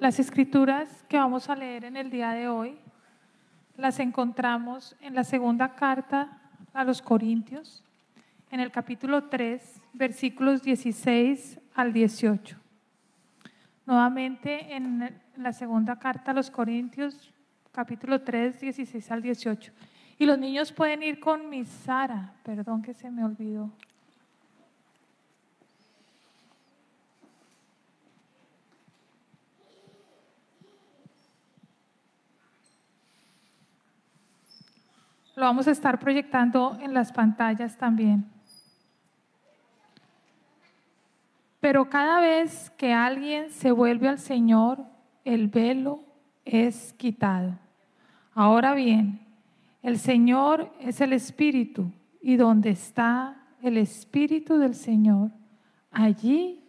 Las escrituras que vamos a leer en el día de hoy las encontramos en la segunda carta a los Corintios, en el capítulo 3, versículos 16 al 18. Nuevamente en la segunda carta a los Corintios, capítulo 3, 16 al 18. Y los niños pueden ir con mi Sara, perdón que se me olvidó. Lo vamos a estar proyectando en las pantallas también. Pero cada vez que alguien se vuelve al Señor, el velo es quitado. Ahora bien, el Señor es el Espíritu y donde está el Espíritu del Señor, allí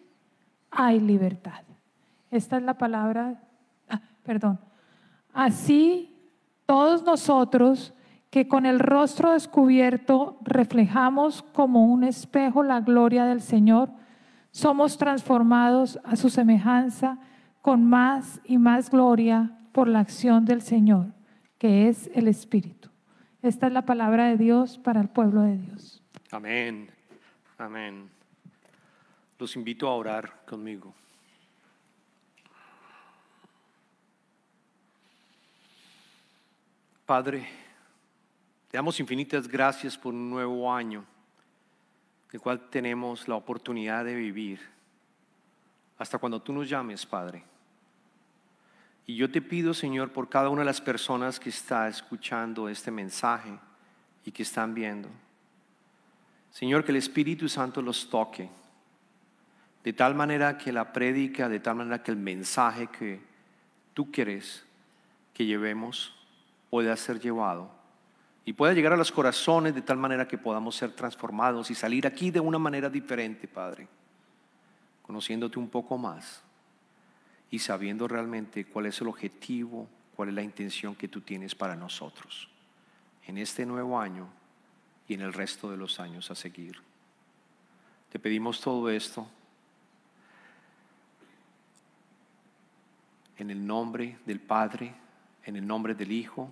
hay libertad. Esta es la palabra, ah, perdón. Así todos nosotros que con el rostro descubierto reflejamos como un espejo la gloria del Señor, somos transformados a su semejanza con más y más gloria por la acción del Señor, que es el Espíritu. Esta es la palabra de Dios para el pueblo de Dios. Amén, amén. Los invito a orar conmigo. Padre, te damos infinitas gracias por un nuevo año, el cual tenemos la oportunidad de vivir hasta cuando tú nos llames, Padre. Y yo te pido, Señor, por cada una de las personas que está escuchando este mensaje y que están viendo. Señor, que el Espíritu Santo los toque, de tal manera que la prédica, de tal manera que el mensaje que tú quieres que llevemos pueda ser llevado y pueda llegar a los corazones de tal manera que podamos ser transformados y salir aquí de una manera diferente, Padre, conociéndote un poco más y sabiendo realmente cuál es el objetivo, cuál es la intención que tú tienes para nosotros en este nuevo año y en el resto de los años a seguir. Te pedimos todo esto en el nombre del Padre, en el nombre del Hijo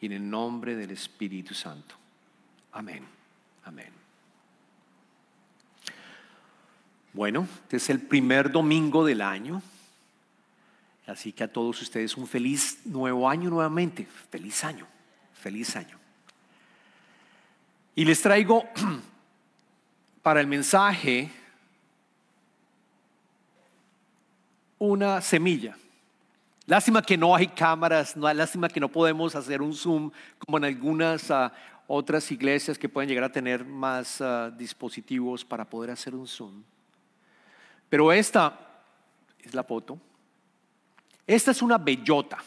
y en el nombre del Espíritu Santo. Amén. Amén. Bueno, este es el primer domingo del año. Así que a todos ustedes un feliz nuevo año nuevamente. Feliz año. Feliz año. Y les traigo para el mensaje una semilla. Lástima que no hay cámaras, no, lástima que no podemos hacer un zoom como en algunas ah, otras iglesias que pueden llegar a tener más ah, dispositivos para poder hacer un zoom. Pero esta es la foto. Esta es una bellota.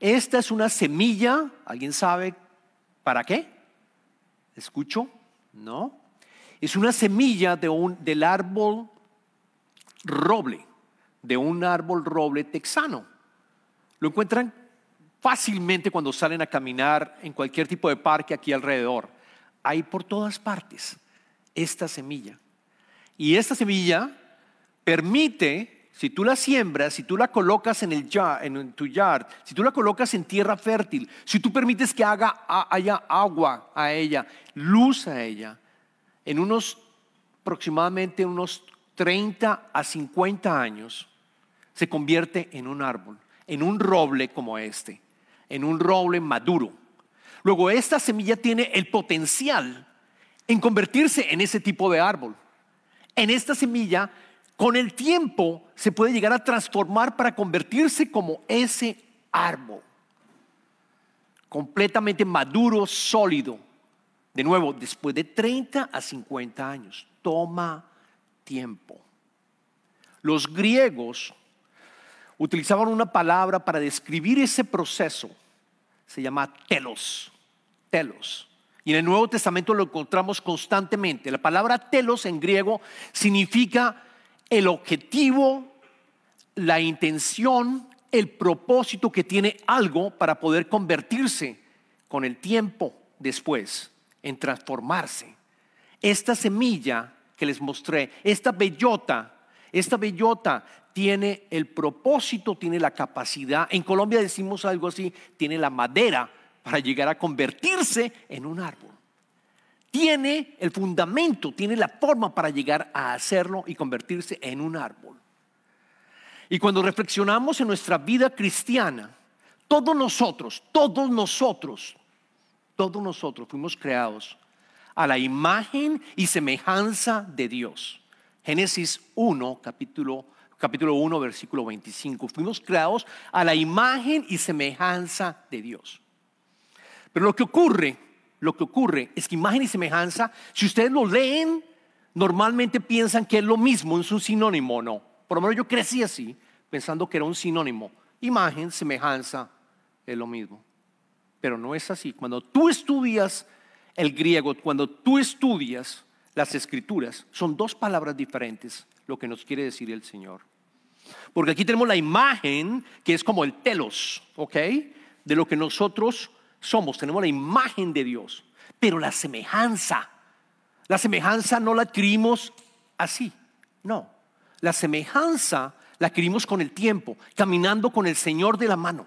Esta es una semilla. ¿Alguien sabe para qué? ¿Escucho? No. Es una semilla de un, del árbol roble, de un árbol roble texano. Lo encuentran fácilmente cuando salen a caminar en cualquier tipo de parque aquí alrededor. Hay por todas partes esta semilla. Y esta semilla permite, si tú la siembras, si tú la colocas en, el en tu yard, si tú la colocas en tierra fértil, si tú permites que haga, haya agua a ella, luz a ella, en unos aproximadamente unos 30 a 50 años, se convierte en un árbol en un roble como este, en un roble maduro. Luego, esta semilla tiene el potencial en convertirse en ese tipo de árbol. En esta semilla, con el tiempo, se puede llegar a transformar para convertirse como ese árbol. Completamente maduro, sólido. De nuevo, después de 30 a 50 años. Toma tiempo. Los griegos utilizaban una palabra para describir ese proceso. Se llama telos. Telos. Y en el Nuevo Testamento lo encontramos constantemente. La palabra telos en griego significa el objetivo, la intención, el propósito que tiene algo para poder convertirse con el tiempo después en transformarse. Esta semilla que les mostré, esta bellota, esta bellota tiene el propósito, tiene la capacidad. En Colombia decimos algo así, tiene la madera para llegar a convertirse en un árbol. Tiene el fundamento, tiene la forma para llegar a hacerlo y convertirse en un árbol. Y cuando reflexionamos en nuestra vida cristiana, todos nosotros, todos nosotros, todos nosotros fuimos creados a la imagen y semejanza de Dios. Génesis 1, capítulo, capítulo 1, versículo 25. Fuimos creados a la imagen y semejanza de Dios. Pero lo que ocurre, lo que ocurre es que imagen y semejanza, si ustedes lo leen, normalmente piensan que es lo mismo, es un sinónimo, no. Por lo menos yo crecí así, pensando que era un sinónimo. Imagen, semejanza, es lo mismo. Pero no es así. Cuando tú estudias el griego, cuando tú estudias las escrituras, son dos palabras diferentes lo que nos quiere decir el Señor. Porque aquí tenemos la imagen que es como el telos, ¿ok? De lo que nosotros somos, tenemos la imagen de Dios, pero la semejanza, la semejanza no la adquirimos así, no, la semejanza la adquirimos con el tiempo, caminando con el Señor de la mano,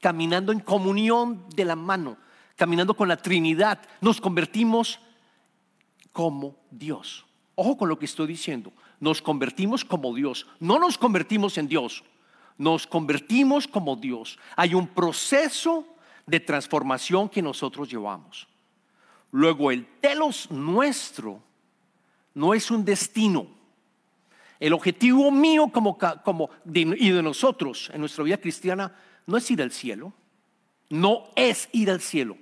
caminando en comunión de la mano, caminando con la Trinidad, nos convertimos como Dios. Ojo con lo que estoy diciendo, nos convertimos como Dios, no nos convertimos en Dios, nos convertimos como Dios. Hay un proceso de transformación que nosotros llevamos. Luego el telos nuestro no es un destino. El objetivo mío como, como y de nosotros en nuestra vida cristiana no es ir al cielo. No es ir al cielo.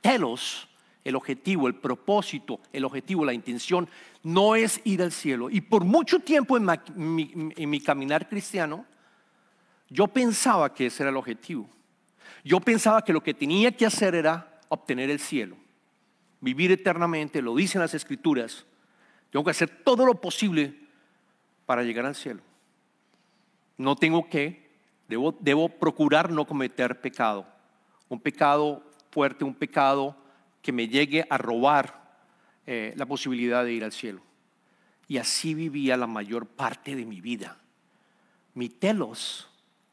Telos, el objetivo, el propósito, el objetivo, la intención, no es ir al cielo. Y por mucho tiempo en mi caminar cristiano, yo pensaba que ese era el objetivo. Yo pensaba que lo que tenía que hacer era obtener el cielo, vivir eternamente, lo dicen las escrituras. Tengo que hacer todo lo posible para llegar al cielo. No tengo que, debo, debo procurar no cometer pecado. Un pecado fuerte, un pecado que me llegue a robar eh, la posibilidad de ir al cielo. Y así vivía la mayor parte de mi vida. Mi telos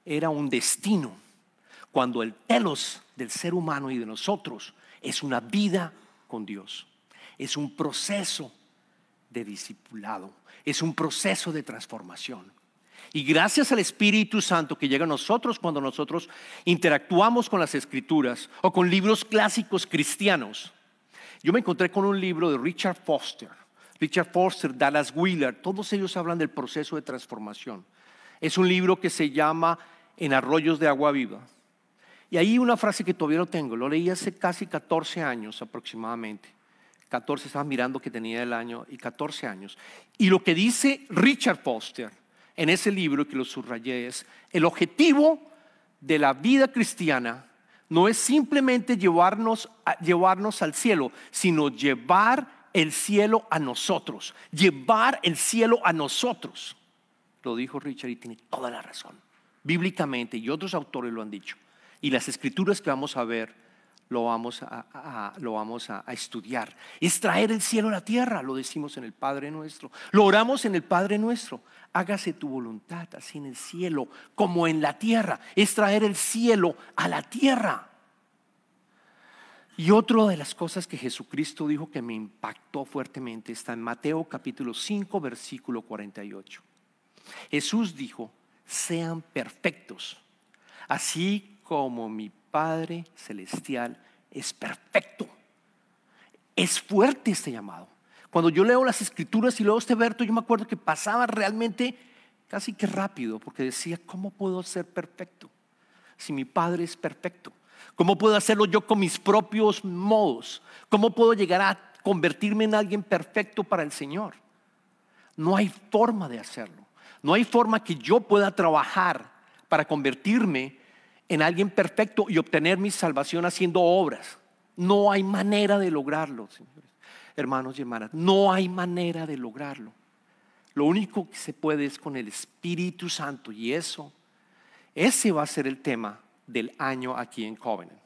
era un destino cuando el telos del ser humano y de nosotros es una vida con Dios. Es un proceso de discipulado, es un proceso de transformación. Y gracias al Espíritu Santo que llega a nosotros cuando nosotros interactuamos con las escrituras o con libros clásicos cristianos. Yo me encontré con un libro de Richard Foster, Richard Foster, Dallas Wheeler, todos ellos hablan del proceso de transformación. Es un libro que se llama En arroyos de agua viva. Y ahí una frase que todavía no tengo, lo leí hace casi 14 años aproximadamente. 14, estaba mirando que tenía el año y 14 años. Y lo que dice Richard Foster en ese libro que lo subrayé es, el objetivo de la vida cristiana no es simplemente llevarnos, llevarnos al cielo, sino llevar el cielo a nosotros, llevar el cielo a nosotros. Lo dijo Richard y tiene toda la razón. Bíblicamente, y otros autores lo han dicho. Y las escrituras que vamos a ver lo vamos a, lo vamos a, estudiar. Es traer el cielo a la tierra, lo decimos en el Padre nuestro. Lo oramos en el Padre nuestro. Hágase tu voluntad, así en el cielo como en la tierra. Es traer el cielo a la tierra. Y otra de las cosas que Jesucristo dijo que me impactó fuertemente está en Mateo capítulo 5, versículo 48. Jesús dijo, sean perfectos, así como mi Padre Celestial es perfecto. Es fuerte este llamado. Cuando yo leo las escrituras y leo este verso, yo me acuerdo que pasaba realmente casi que rápido, porque decía, ¿cómo puedo ser perfecto si mi Padre es perfecto? ¿Cómo puedo hacerlo yo con mis propios modos? ¿Cómo puedo llegar a convertirme en alguien perfecto para el Señor? No hay forma de hacerlo. No hay forma que yo pueda trabajar para convertirme en alguien perfecto y obtener mi salvación haciendo obras. No hay manera de lograrlo, señores, hermanos y hermanas. No hay manera de lograrlo. Lo único que se puede es con el Espíritu Santo y eso, ese va a ser el tema del año aquí en Covenant.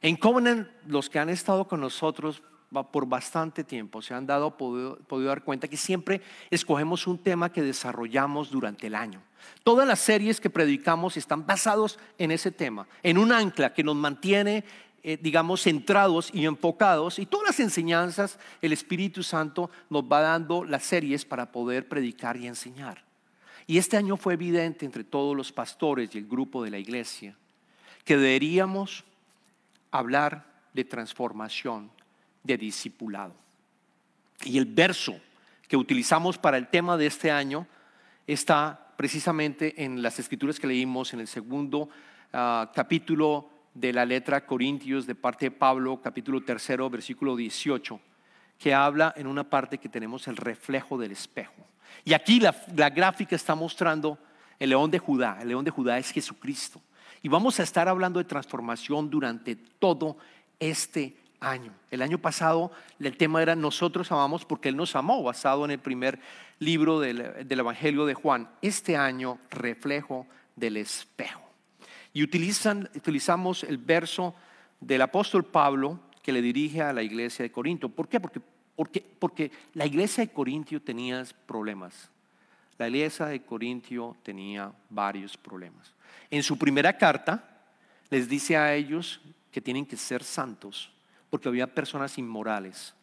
En Covenant, los que han estado con nosotros por bastante tiempo se han dado, podido, podido dar cuenta que siempre escogemos un tema que desarrollamos durante el año. Todas las series que predicamos están basados en ese tema, en un ancla que nos mantiene, eh, digamos, centrados y enfocados. Y todas las enseñanzas, el Espíritu Santo nos va dando las series para poder predicar y enseñar. Y este año fue evidente entre todos los pastores y el grupo de la iglesia que deberíamos hablar de transformación, de discipulado. Y el verso que utilizamos para el tema de este año está precisamente en las escrituras que leímos en el segundo ah, capítulo de la letra Corintios de parte de Pablo, capítulo tercero, versículo 18, que habla en una parte que tenemos el reflejo del espejo. Y aquí la, la gráfica está mostrando el león de Judá. El león de Judá es Jesucristo. Y vamos a estar hablando de transformación durante todo este año. El año pasado el tema era nosotros amamos porque Él nos amó, basado en el primer libro del, Evangelio de Juan. Este año reflejo del espejo. Y utilizan, utilizamos el verso del apóstol Pablo que le dirige a la iglesia de Corinto. ¿Por qué? Porque, porque, porque la iglesia de Corintio tenía problemas. La iglesia de Corintio tenía varios problemas. En su primera carta les dice a ellos que tienen que ser santos, porque había personas inmorales,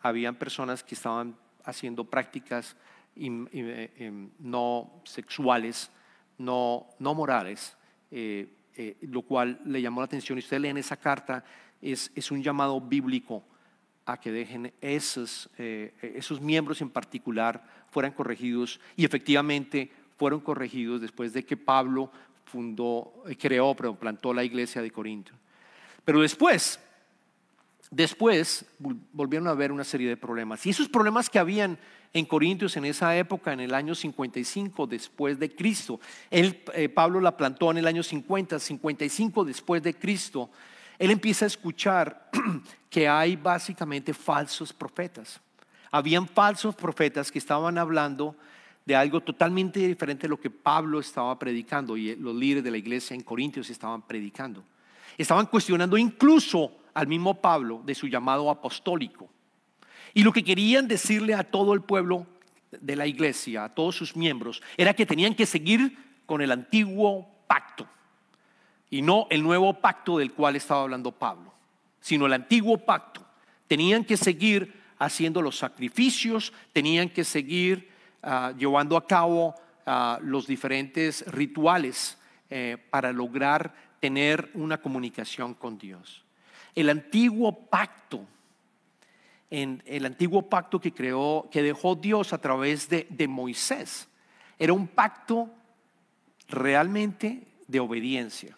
habían personas que estaban haciendo prácticas eh, em, no sexuales, no, no morales, eh, eh, lo cual le llamó la atención. Y usted lee en esa carta, es, un llamado bíblico a que dejen esos, esos miembros en particular fueran corregidos y efectivamente fueron corregidos después de que Pablo fundó, creó, pero plantó la iglesia de Corinto. Pero después, después volvieron a haber una serie de problemas. Y esos problemas que habían en Corintios en esa época, en el año 55 después de Cristo, él, eh, Pablo la plantó en el año 50, 55 después de Cristo, él empieza a escuchar que hay básicamente falsos profetas. Habían falsos profetas que estaban hablando de algo totalmente diferente de lo que Pablo estaba predicando y los líderes de la iglesia en Corintios estaban predicando. Estaban cuestionando incluso al mismo Pablo de su llamado apostólico. Y lo que querían decirle a todo el pueblo de la iglesia, a todos sus miembros, era que tenían que seguir con el antiguo pacto y no el nuevo pacto del cual estaba hablando Pablo, sino el antiguo pacto. Tenían que seguir haciendo los sacrificios, tenían que seguir ah, llevando a cabo ah, los diferentes rituales eh, para lograr tener una comunicación con Dios. El antiguo pacto, el antiguo pacto que creó, que dejó Dios a través de, de Moisés, era un pacto realmente de obediencia.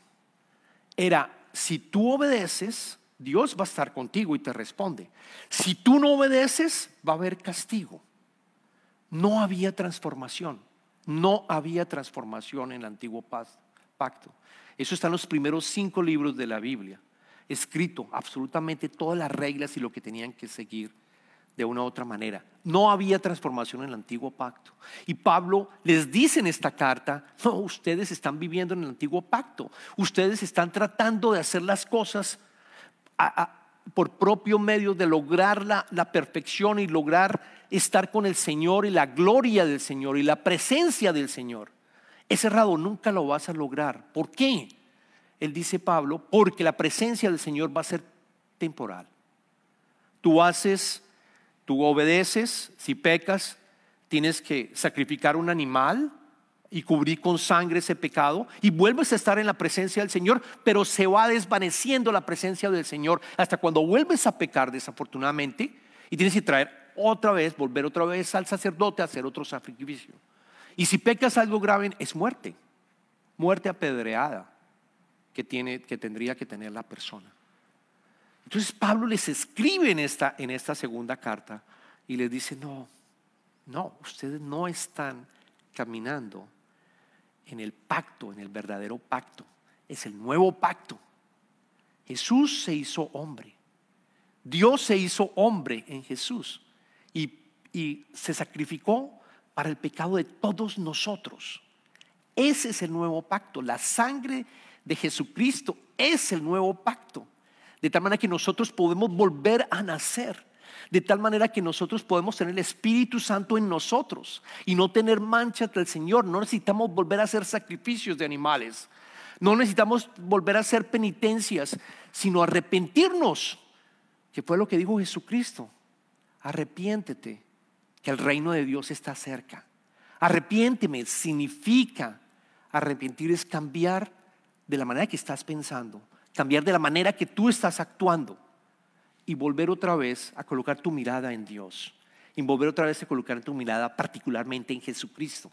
Era, si tú obedeces, Dios va a estar contigo y te responde. Si tú no obedeces, va a haber castigo. No había transformación. No había transformación en el antiguo pacto. Eso está en los primeros cinco libros de la Biblia, escrito absolutamente todas las reglas y lo que tenían que seguir de una u otra manera. No había transformación en el antiguo pacto. Y Pablo les dice en esta carta, no, ustedes están viviendo en el antiguo pacto. Ustedes están tratando de hacer las cosas por propio medio de lograr la, perfección y lograr estar con el Señor y la gloria del Señor y la presencia del Señor. Ese cerrado, nunca lo vas a lograr. ¿Por qué? Él dice Pablo, porque la presencia del Señor va a ser temporal. Tú haces, tú obedeces, si pecas, tienes que sacrificar un animal y cubrir con sangre ese pecado y vuelves a estar en la presencia del Señor, pero se va desvaneciendo la presencia del Señor hasta cuando vuelves a pecar desafortunadamente y tienes que traer otra vez, volver otra vez al sacerdote a hacer otro sacrificio. Y si pecas algo grave, es muerte. Muerte apedreada que, tiene, que tendría que tener la persona. Entonces Pablo les escribe en esta, en esta segunda carta y les dice, no, no, ustedes no están caminando en el pacto, en el verdadero pacto. Es el nuevo pacto. Jesús se hizo hombre. Dios se hizo hombre en Jesús y, y se sacrificó para el pecado de todos nosotros. Ese es el nuevo pacto. La sangre de Jesucristo es el nuevo pacto. de tal manera que nosotros podemos volver a nacer, de tal manera que nosotros podemos tener el Espíritu Santo en nosotros y no tener mancha del Señor. No necesitamos volver a hacer sacrificios de animales, no necesitamos volver a hacer penitencias, sino arrepentirnos, que fue lo que dijo Jesucristo. Arrepiéntete, que el reino de Dios está cerca. Arrepiénteme significa, arrepentir es cambiar de la manera que estás pensando, cambiar de la manera que tú estás actuando y volver otra vez a colocar tu mirada en Dios. Y volver otra vez a colocar tu mirada particularmente en Jesucristo.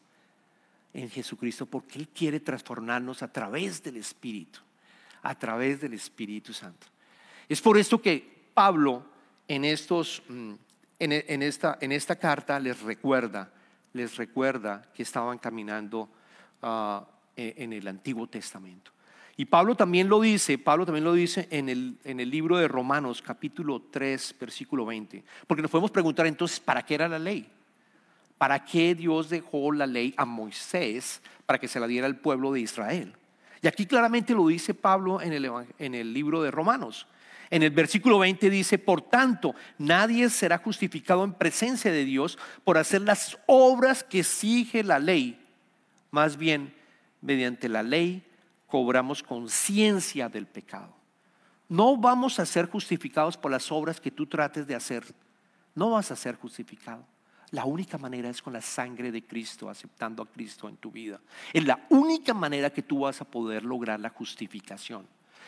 En Jesucristo porque Él quiere transformarnos a través del Espíritu. A través del Espíritu Santo. Es por esto que Pablo en, estos, mm, en, esta, en esta carta les recuerda, les recuerda que estaban caminando ah, e, en el Antiguo Testamento. Y Pablo también lo dice, Pablo también lo dice en el, en el libro de Romanos capítulo 3, versículo 20. Porque nos podemos preguntar entonces, ¿para qué era la ley? ¿Para qué Dios dejó la ley a Moisés para que se la diera al pueblo de Israel? Y aquí claramente lo dice Pablo en el, en el libro de Romanos. En el versículo 20 dice, por tanto, nadie será justificado en presencia de Dios por hacer las obras que exige la ley. Más bien, mediante la ley cobramos conciencia del pecado. No vamos a ser justificados por las obras que tú trates de hacer. No vas a ser justificado. La única manera es con la sangre de Cristo, aceptando a Cristo en tu vida. Es la única manera que tú vas a poder lograr la justificación.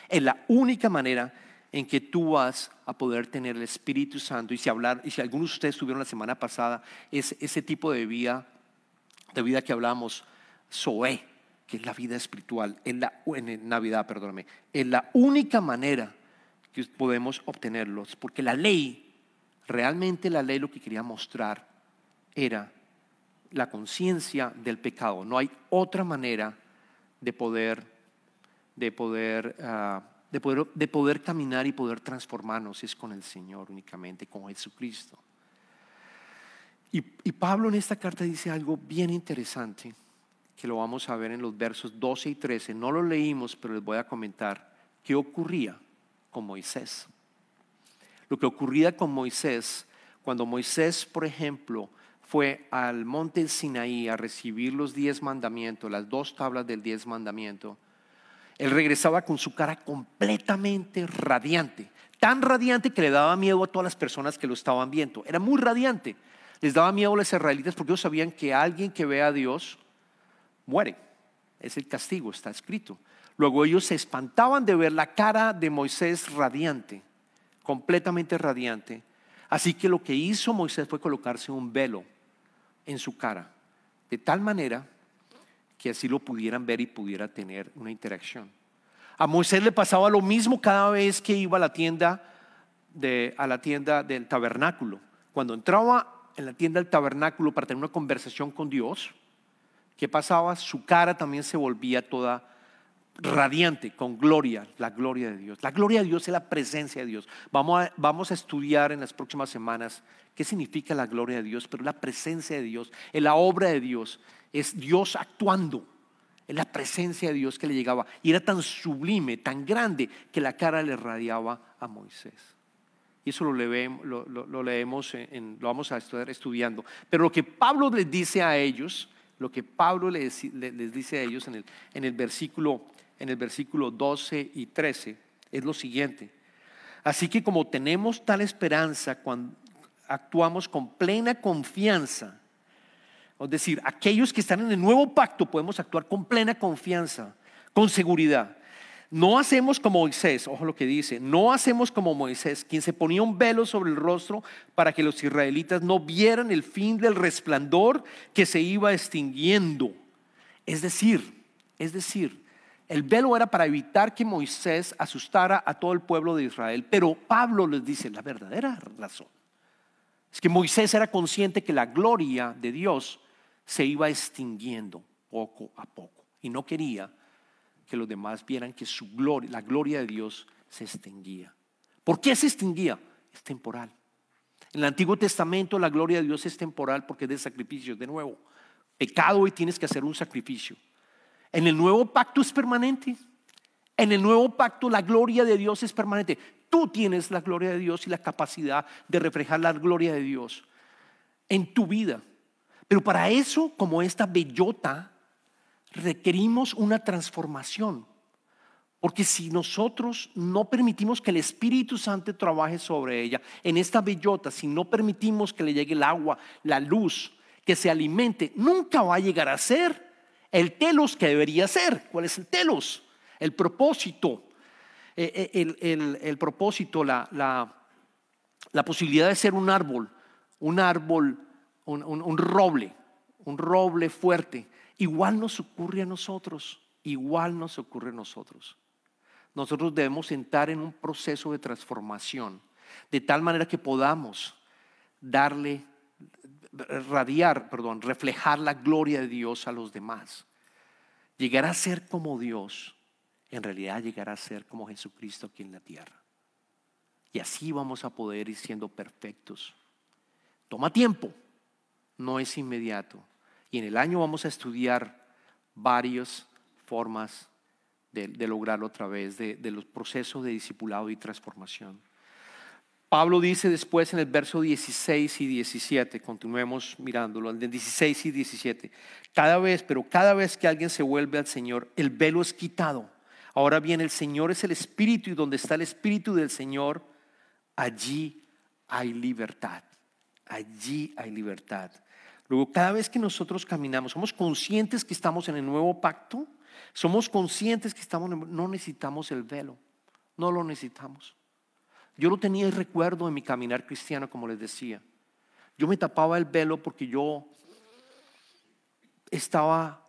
Es la única manera en que tú vas a poder tener el Espíritu Santo. Y si hablar, y si algunos de ustedes tuvieron la semana pasada, es ese tipo de vida, de vida que hablamos, Zoe, que es la vida espiritual, en, la, en Navidad, perdóname, es la única manera que podemos obtenerlos, porque la ley, realmente la ley lo que quería mostrar era la conciencia del pecado. No hay otra manera de poder, de poder, ah, de poder, de poder caminar y poder transformarnos es con el Señor únicamente, con Jesucristo. Y, y Pablo en esta carta dice algo bien interesante que lo vamos a ver en los versos 12 y 13. No lo leímos, pero les voy a comentar qué ocurría con Moisés. Lo que ocurría con Moisés, cuando Moisés, por ejemplo, fue al monte Sinaí a recibir los diez mandamientos, las dos tablas del diez mandamiento, él regresaba con su cara completamente radiante, tan radiante que le daba miedo a todas las personas que lo estaban viendo. Era muy radiante. Les daba miedo a los israelitas porque ellos sabían que alguien que ve a Dios muere. Es el castigo, está escrito. Luego ellos se espantaban de ver la cara de Moisés radiante, completamente radiante. Así que lo que hizo Moisés fue colocarse un velo en su cara, de tal manera que así lo pudieran ver y pudiera tener una interacción. A Moisés le pasaba lo mismo cada vez que iba a la tienda de, a la tienda del tabernáculo. Cuando entraba en la tienda del tabernáculo para tener una conversación con Dios, ¿Qué pasaba? Su cara también se volvía toda radiante, con gloria, la gloria de Dios. La gloria de Dios es la presencia de Dios. Vamos a, vamos a estudiar en las próximas semanas qué significa la gloria de Dios, pero la presencia de Dios, es la obra de Dios, es Dios actuando. Es la presencia de Dios que le llegaba. Y era tan sublime, tan grande, que la cara le radiaba a Moisés. Y eso lo, leemos, lo, leemos en, lo vamos a estar estudiando. Pero lo que Pablo les dice a ellos lo que Pablo les, dice a ellos en el, en, el versículo, en el versículo 12 y 13 es lo siguiente. Así que como tenemos tal esperanza cuando actuamos con plena confianza, es decir, aquellos que están en el nuevo pacto podemos actuar con plena confianza, con seguridad. No hacemos como Moisés, ojo lo que dice, no hacemos como Moisés, quien se ponía un velo sobre el rostro para que los israelitas no vieran el fin del resplandor que se iba extinguiendo. Es decir, es decir, el velo era para evitar que Moisés asustara a todo el pueblo de Israel, pero Pablo les dice la verdadera razón. Es que Moisés era consciente que la gloria de Dios se iba extinguiendo poco a poco y no quería que los demás vieran que su gloria, la gloria de Dios se extinguía. ¿Por qué se extinguía? Es temporal. En el Antiguo Testamento la gloria de Dios es temporal porque es de sacrificio. De nuevo, pecado y tienes que hacer un sacrificio. En el nuevo pacto es permanente. En el nuevo pacto la gloria de Dios es permanente. Tú tienes la gloria de Dios y la capacidad de reflejar la gloria de Dios en tu vida. Pero para eso, como esta bellota, requerimos una transformación. Porque si nosotros no permitimos que el Espíritu Santo trabaje sobre ella, en esta bellota, si no permitimos que le llegue el agua, la luz, que se alimente, nunca va a llegar a ser el telos que debería ser. ¿Cuál es el telos? El propósito. Eh, eh, el, propósito, la, la, posibilidad de ser un árbol, un árbol, un roble, un roble fuerte. Igual nos ocurre a nosotros, igual nos ocurre a nosotros nosotros debemos entrar en un proceso de transformación, de tal manera que podamos darle, radiar, perdón, reflejar la gloria de Dios a los demás. Llegar a ser como Dios, en realidad llegar a ser como Jesucristo aquí en la tierra. Y así vamos a poder ir siendo perfectos. Toma tiempo, no es inmediato. Y en el año vamos a estudiar varias formas de, lograrlo a través de, los procesos de discipulado y transformación. Pablo dice después en el verso 16 y 17, continuemos mirándolo, en 16 y 17, cada vez, pero cada vez que alguien se vuelve al Señor, el velo es quitado. Ahora bien, el Señor es el Espíritu y donde está el Espíritu del Señor, allí hay libertad. Allí hay libertad. Luego, cada vez que nosotros caminamos, somos conscientes que estamos en el nuevo pacto, somos conscientes que estamos, no necesitamos el velo, no lo necesitamos. Yo lo tenía y recuerdo en mi caminar cristiano, como les decía. Yo me tapaba el velo porque yo estaba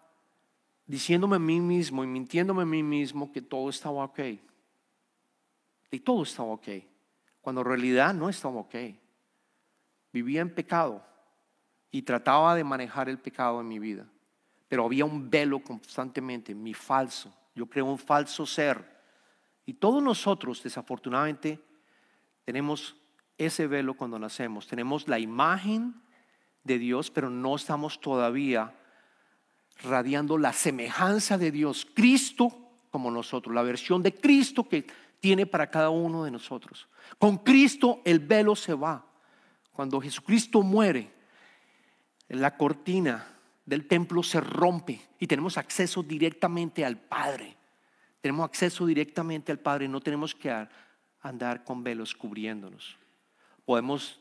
diciéndome a mí mismo y mintiéndome a mí mismo que todo estaba ok. Y todo estaba ok. Cuando en realidad no estaba ok. Vivía en pecado y trataba de manejar el pecado en mi vida pero había un velo constantemente, mi falso. Yo creo un falso ser. Y todos nosotros, desafortunadamente, tenemos ese velo cuando nacemos. Tenemos la imagen de Dios, pero no estamos todavía radiando la semejanza de Dios. Cristo como nosotros, la versión de Cristo que tiene para cada uno de nosotros. Con Cristo el velo se va. Cuando Jesucristo muere, la cortina del templo se rompe y tenemos acceso directamente al Padre. Tenemos acceso directamente al Padre, no tenemos que andar con velos cubriéndonos. Podemos,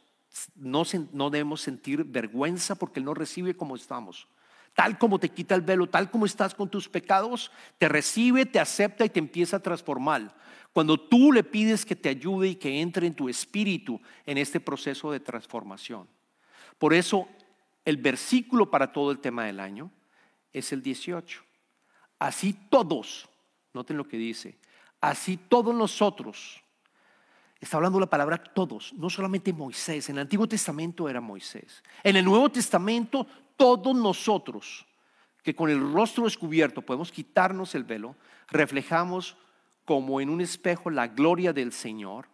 no, no debemos sentir vergüenza porque Él nos recibe como estamos. Tal como te quita el velo, tal como estás con tus pecados, te recibe, te acepta y te empieza a transformar. Cuando tú le pides que te ayude y que entre en tu espíritu en este proceso de transformación. Por eso el versículo para todo el tema del año es el 18. Así todos, noten lo que dice, así todos nosotros, está hablando la palabra todos, no solamente Moisés, en el Antiguo Testamento era Moisés, en el Nuevo Testamento todos nosotros, que con el rostro descubierto podemos quitarnos el velo, reflejamos como en un espejo la gloria del Señor,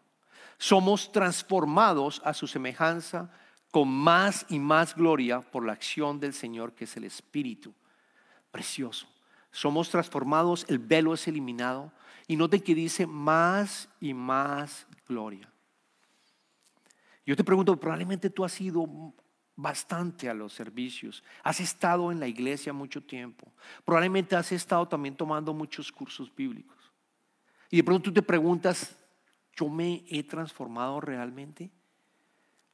somos transformados a su semejanza con más y más gloria por la acción del Señor que es el Espíritu. Precioso. Somos transformados, el velo es eliminado y noten que dice más y más gloria. Yo te pregunto, probablemente tú has ido bastante a los servicios, has estado en la iglesia mucho tiempo, probablemente has estado también tomando muchos cursos bíblicos. Y de pronto tú te preguntas, ¿yo me he transformado realmente?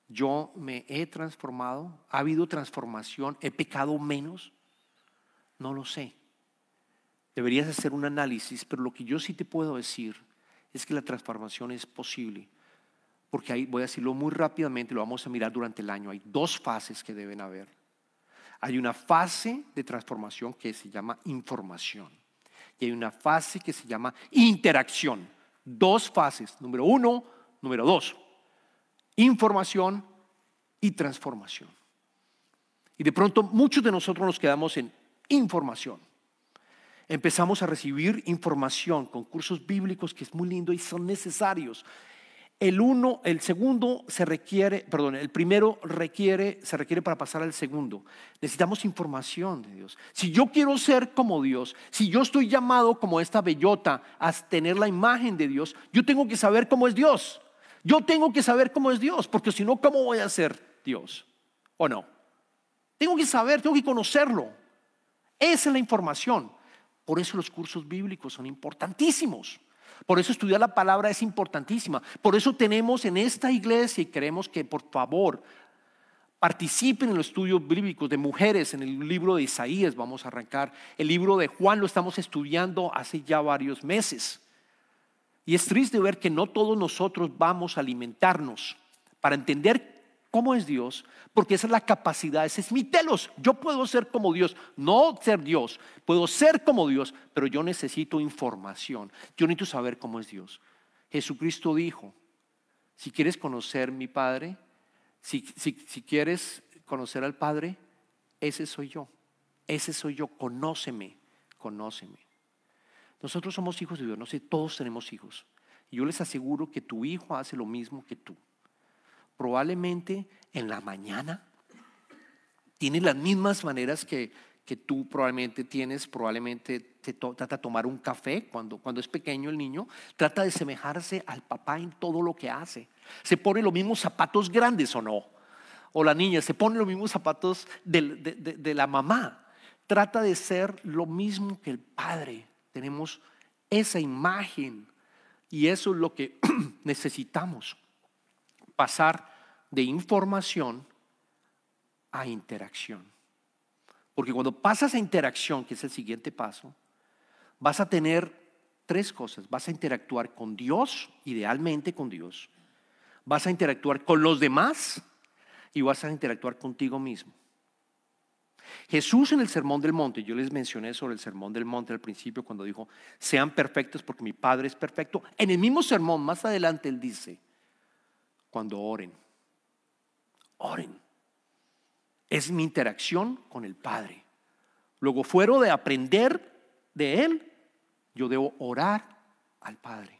Yo me he transformado, ha habido transformación, he pecado menos, no lo sé. Deberías hacer un análisis, pero lo que yo sí te puedo decir es que la transformación es posible. Porque ahí voy a decirlo muy rápidamente, lo vamos a mirar durante el año. Hay dos fases que deben haber. Hay una fase de transformación que se llama información. Y hay una fase que se llama interacción. Dos fases. Número uno, número dos información y transformación. Y de pronto muchos de nosotros nos quedamos en información. Empezamos a recibir información con cursos bíblicos que es muy lindo y son necesarios. El uno, el segundo se requiere, perdón, el primero requiere, se requiere para pasar al segundo. Necesitamos información de Dios. Si yo quiero ser como Dios, si yo estoy llamado como esta bellota a tener la imagen de Dios, yo tengo que saber cómo es Dios. Yo tengo que saber cómo es Dios, porque si no, ¿cómo voy a ser Dios? ¿O no? Tengo que saber, tengo que conocerlo. Esa es la información. Por eso los cursos bíblicos son importantísimos. Por eso estudiar la palabra es importantísima. Por eso tenemos en esta iglesia y queremos que por favor participen en los estudios bíblicos de mujeres en el libro de Isaías. Vamos a arrancar. El libro de Juan lo estamos estudiando hace ya varios meses. Y es triste ver que no todos nosotros vamos a alimentarnos para entender cómo es Dios, porque esa es la capacidad, ese es mi telos. Yo puedo ser como Dios, no ser Dios, puedo ser como Dios, pero yo necesito información, yo necesito saber cómo es Dios. Jesucristo dijo, si quieres conocer mi Padre, si, si quieres conocer al Padre, ese soy yo, ese soy yo, conóceme, conóceme. Nosotros somos hijos de Dios, no sé, todos tenemos hijos. Y yo les aseguro que tu hijo hace lo mismo que tú probablemente en la mañana tiene las mismas maneras que, que tú probablemente tienes, probablemente te trata de tomar un café cuando, cuando es pequeño el niño, trata de semejarse al papá en todo lo que hace. Se pone los mismos zapatos grandes o no. O la niña se pone los mismos zapatos de, de la mamá. Trata de ser lo mismo que el padre. Tenemos esa imagen y eso es lo que necesitamos pasar de información a interacción. Porque cuando pasas a interacción, que es el siguiente paso, vas a tener tres cosas. Vas a interactuar con Dios, idealmente con Dios. Vas a interactuar con los demás y vas a interactuar contigo mismo. Jesús en el Sermón del Monte, yo les mencioné sobre el Sermón del Monte al principio cuando dijo, sean perfectos porque mi Padre es perfecto. En el mismo sermón, más adelante, él dice, cuando oren. Oren. Es mi interacción con el Padre. Luego, fuera de aprender de Él, yo debo orar al Padre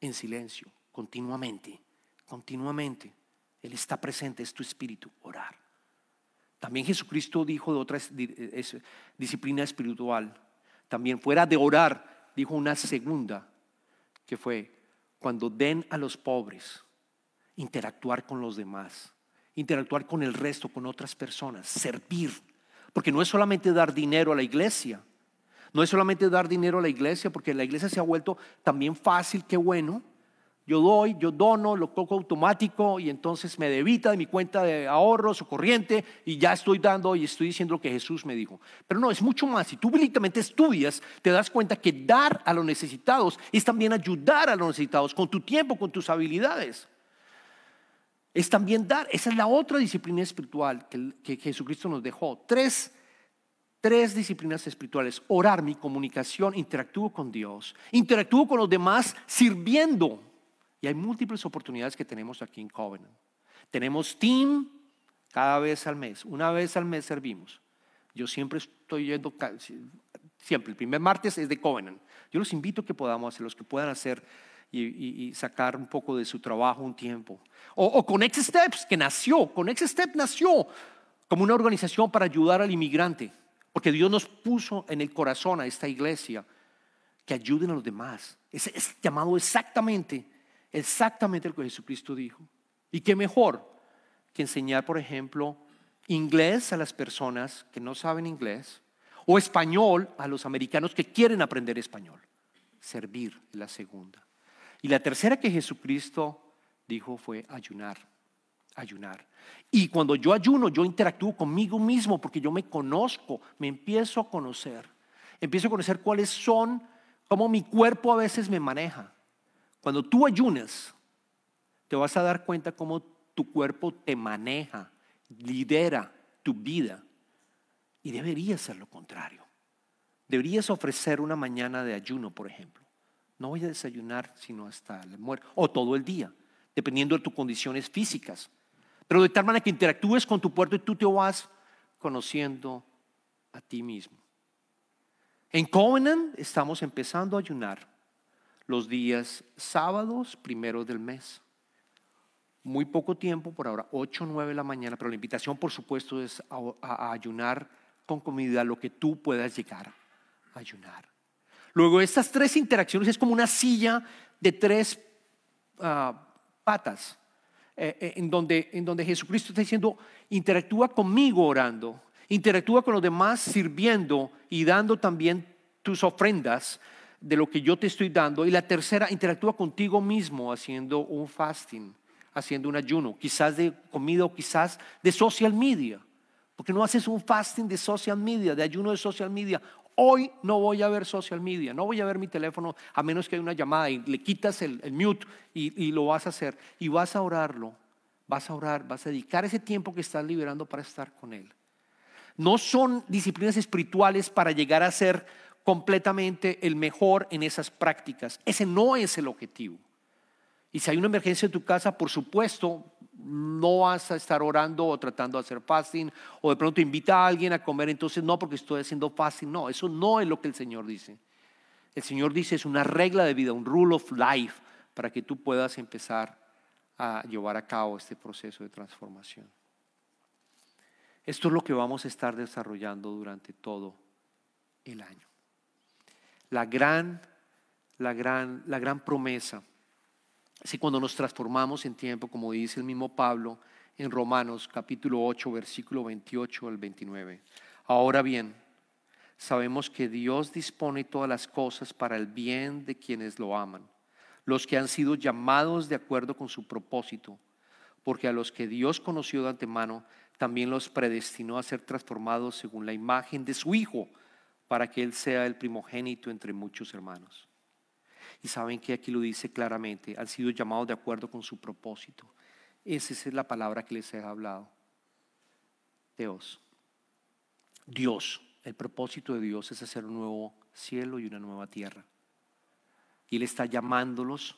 en silencio, continuamente, continuamente. Él está presente, es tu espíritu, orar. También Jesucristo dijo de otra disciplina espiritual, también fuera de orar, dijo una segunda, que fue cuando den a los pobres, interactuar con los demás, interactuar con el resto, con otras personas, servir. Porque no es solamente dar dinero a la iglesia, no es solamente dar dinero a la iglesia, porque la iglesia se ha vuelto también fácil, qué bueno, yo doy, yo dono, lo coco automático y entonces me debita de mi cuenta de ahorros o corriente y ya estoy dando y estoy diciendo lo que Jesús me dijo. Pero no, es mucho más. Si tú bíblicamente estudias, te das cuenta que dar a los necesitados es también ayudar a los necesitados con tu tiempo, con tus habilidades. Es también dar. Esa es la otra disciplina espiritual que, que Jesucristo nos dejó. Tres tres disciplinas espirituales. Orar, mi comunicación, interactúo con Dios, interactúo con los demás sirviendo. Y hay múltiples oportunidades que tenemos aquí en Covenant. Tenemos team cada vez al mes. Una vez al mes servimos. Yo siempre estoy yendo, siempre, el primer martes es de Covenant. Yo los invito a que podamos hacer, los que puedan hacer y, sacar un poco de su trabajo un tiempo. O, o con Next Steps, que nació, con Next Steps nació como una organización para ayudar al inmigrante. Porque Dios nos puso en el corazón a esta iglesia que ayuden a los demás. es llamado exactamente exactamente lo que Jesucristo dijo. Y qué mejor que enseñar, por ejemplo, inglés a las personas que no saben inglés o español a los americanos que quieren aprender español. Servir la segunda. Y la tercera que Jesucristo dijo fue ayunar, ayunar. Y cuando yo ayuno, yo interactúo conmigo mismo porque yo me conozco, me empiezo a conocer. Empiezo a conocer cuáles son, cómo mi cuerpo a veces me maneja. Cuando tú ayunas, te vas a dar cuenta cómo tu cuerpo te maneja, lidera tu vida. Y deberías ser lo contrario. Deberías ofrecer una mañana de ayuno, por ejemplo. No voy a desayunar sino hasta el muerte, o todo el día, dependiendo de tus condiciones físicas. Pero de tal manera que interactúes con tu cuerpo y tú te vas conociendo a ti mismo. En Covenant estamos empezando a ayunar los días sábados primero del mes. muy poco tiempo, por ahora 8 o 9 de la mañana, pero la invitación por supuesto es a, a ayunar con comida lo que tú puedas llegar a ayunar. Luego estas tres interacciones es como una silla de tres ah, patas, eh, eh, en, donde, en donde Jesucristo está diciendo, interactúa conmigo orando, interactúa con los demás sirviendo y dando también tus ofrendas de lo que yo te estoy dando. Y la tercera, interactúa contigo mismo haciendo un fasting, haciendo un ayuno, quizás de comida o quizás de social media. Porque no haces un fasting de social media, de ayuno de social media. Hoy no voy a ver social media, no voy a ver mi teléfono a menos que haya una llamada y le quitas el, mute y, y lo vas a hacer. Y vas a orarlo, vas a orar, vas a dedicar ese tiempo que estás liberando para estar con Él. No son disciplinas espirituales para llegar a ser completamente el mejor en esas prácticas. Ese no es el objetivo. Y si hay una emergencia en tu casa, por supuesto, no vas a estar orando o tratando de hacer fasting, o de pronto invita a alguien a comer, entonces no porque estoy haciendo fasting, no, eso no es lo que el Señor dice. El Señor dice es una regla de vida, un rule of life, para que tú puedas empezar a llevar a cabo este proceso de transformación. Esto es lo que vamos a estar desarrollando durante todo el año. La gran, la gran, la gran promesa Así cuando nos transformamos en tiempo, como dice el mismo Pablo en Romanos capítulo 8, versículo 28 al 29. Ahora bien, sabemos que Dios dispone todas las cosas para el bien de quienes lo aman, los que han sido llamados de acuerdo con su propósito, porque a los que Dios conoció de antemano, también los predestinó a ser transformados según la imagen de su Hijo, para que Él sea el primogénito entre muchos hermanos. Y saben que aquí lo dice claramente, han sido llamados de acuerdo con su propósito. Esa es la palabra que les he hablado. Dios. Dios, el propósito de Dios es hacer un nuevo cielo y una nueva tierra. Y Él está llamándolos,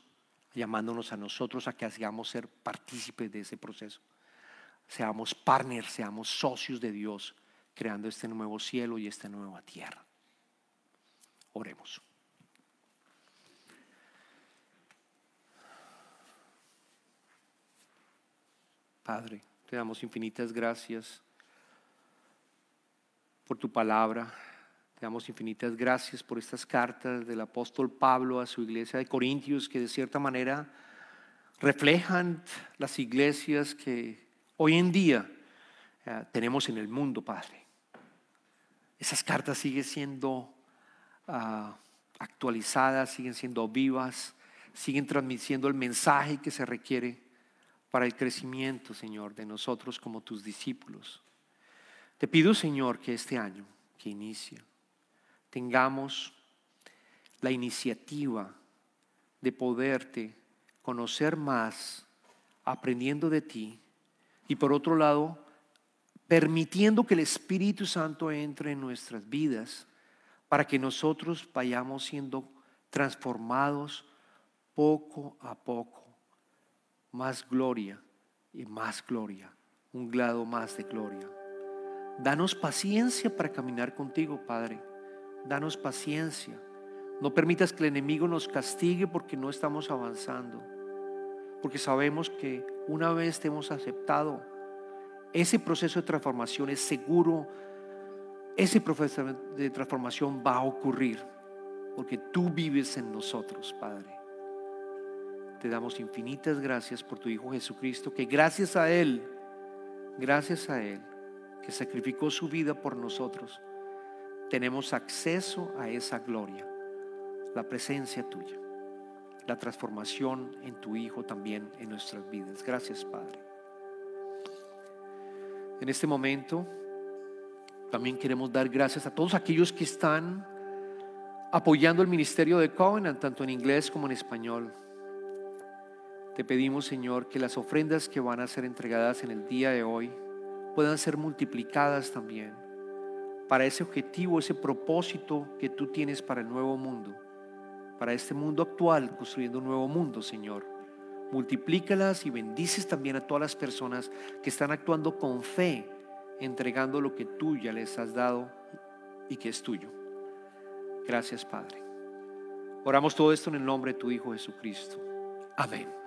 llamándonos a nosotros a que hagamos ser partícipes de ese proceso. Seamos partners, seamos socios de Dios, creando este nuevo cielo y esta nueva tierra. Oremos. Padre, te damos infinitas gracias por tu palabra. Te damos infinitas gracias por estas cartas del apóstol Pablo a su iglesia de Corintios que de cierta manera reflejan las iglesias que hoy en día eh, tenemos en el mundo, Padre. Esas cartas siguen siendo ah, actualizadas, siguen siendo vivas, siguen transmitiendo el mensaje que se requiere para el crecimiento, Señor, de nosotros como tus discípulos. Te pido, Señor, que este año que inicia tengamos la iniciativa de poderte conocer más, aprendiendo de ti, y por otro lado, permitiendo que el Espíritu Santo entre en nuestras vidas para que nosotros vayamos siendo transformados poco a poco más gloria y más gloria, un grado más de gloria. Danos paciencia para caminar contigo, Padre. Danos paciencia. No permitas que el enemigo nos castigue porque no estamos avanzando. Porque sabemos que una vez te hemos aceptado, ese proceso de transformación es seguro. Ese proceso de transformación va a ocurrir porque tú vives en nosotros, Padre te damos infinitas gracias por tu Hijo Jesucristo, que gracias a Él, gracias a Él, que sacrificó su vida por nosotros, tenemos acceso a esa gloria, la presencia tuya, la transformación en tu Hijo también en nuestras vidas. Gracias, Padre. En este momento también queremos dar gracias a todos aquellos que están apoyando el ministerio de Covenant, tanto en inglés como en español. Te pedimos, Señor, que las ofrendas que van a ser entregadas en el día de hoy puedan ser multiplicadas también para ese objetivo, ese propósito que tú tienes para el nuevo mundo, para este mundo actual, construyendo un nuevo mundo, Señor. Multiplícalas y bendices también a todas las personas que están actuando con fe, entregando lo que tú ya les has dado y que es tuyo. Gracias, Padre. Oramos todo esto en el nombre de tu Hijo Jesucristo. Amén.